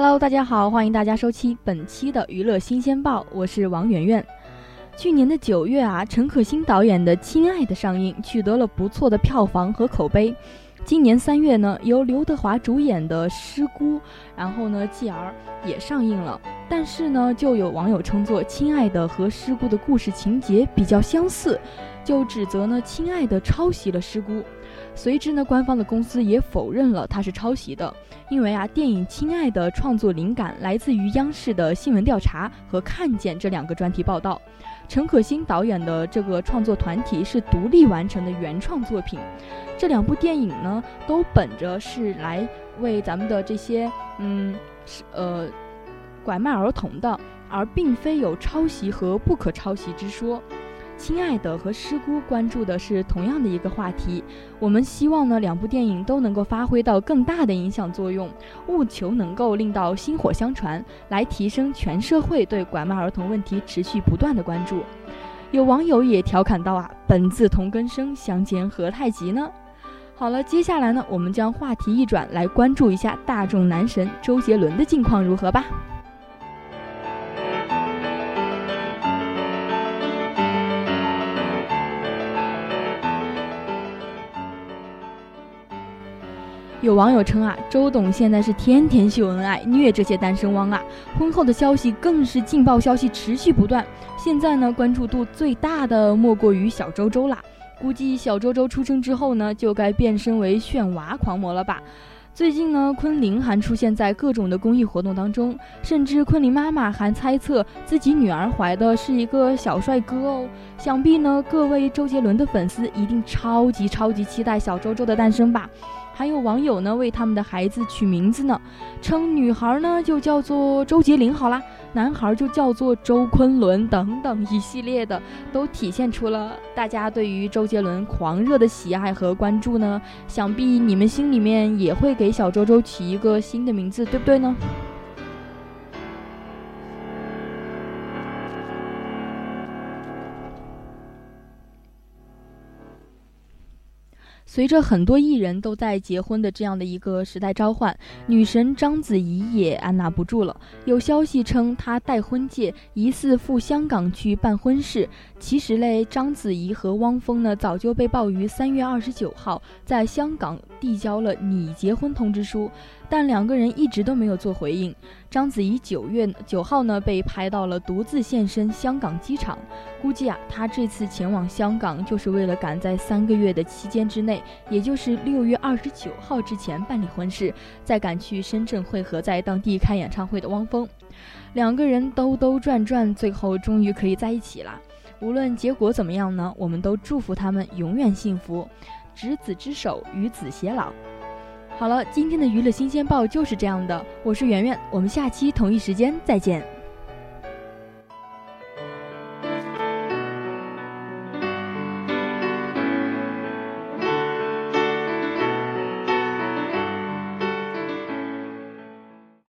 Hello，大家好，欢迎大家收听本期的娱乐新鲜报，我是王媛媛。去年的九月啊，陈可辛导演的《亲爱的》上映，取得了不错的票房和口碑。今年三月呢，由刘德华主演的《师姑》，然后呢，继而也上映了。但是呢，就有网友称作《亲爱的》和《师姑》的故事情节比较相似，就指责呢，《亲爱的》抄袭了《师姑》。随之呢，官方的公司也否认了它是抄袭的，因为啊，电影《亲爱的》创作灵感来自于央视的新闻调查和《看见》这两个专题报道。陈可辛导演的这个创作团体是独立完成的原创作品，这两部电影呢，都本着是来为咱们的这些嗯是呃拐卖儿童的，而并非有抄袭和不可抄袭之说。亲爱的和师姑关注的是同样的一个话题，我们希望呢两部电影都能够发挥到更大的影响作用，务求能够令到薪火相传，来提升全社会对拐卖儿童问题持续不断的关注。有网友也调侃到啊，本自同根生，相煎何太急呢？好了，接下来呢，我们将话题一转，来关注一下大众男神周杰伦的近况如何吧。有网友称啊，周董现在是天天秀恩爱，虐这些单身汪啊！婚后的消息更是劲爆消息持续不断。现在呢，关注度最大的莫过于小周周啦。估计小周周出生之后呢，就该变身为炫娃狂魔了吧？最近呢，昆凌还出现在各种的公益活动当中，甚至昆凌妈妈还猜测自己女儿怀的是一个小帅哥哦。想必呢，各位周杰伦的粉丝一定超级超级期待小周周的诞生吧？还有网友呢为他们的孩子取名字呢，称女孩呢就叫做周杰林好啦，男孩就叫做周昆仑等等一系列的，都体现出了大家对于周杰伦狂热的喜爱和关注呢。想必你们心里面也会给小周周起一个新的名字，对不对呢？随着很多艺人都在结婚的这样的一个时代召唤，女神章子怡也按捺不住了。有消息称她戴婚戒，疑似赴香港去办婚事。其实嘞，章子怡和汪峰呢早就被曝于三月二十九号在香港递交了拟结婚通知书。但两个人一直都没有做回应。章子怡九月九号呢被拍到了独自现身香港机场，估计啊，她这次前往香港就是为了赶在三个月的期间之内，也就是六月二十九号之前办理婚事，再赶去深圳会合在当地开演唱会的汪峰。两个人兜兜转转，最后终于可以在一起了。无论结果怎么样呢，我们都祝福他们永远幸福执子之手，与子偕老。好了，今天的娱乐新鲜报就是这样的。我是圆圆，我们下期同一时间再见。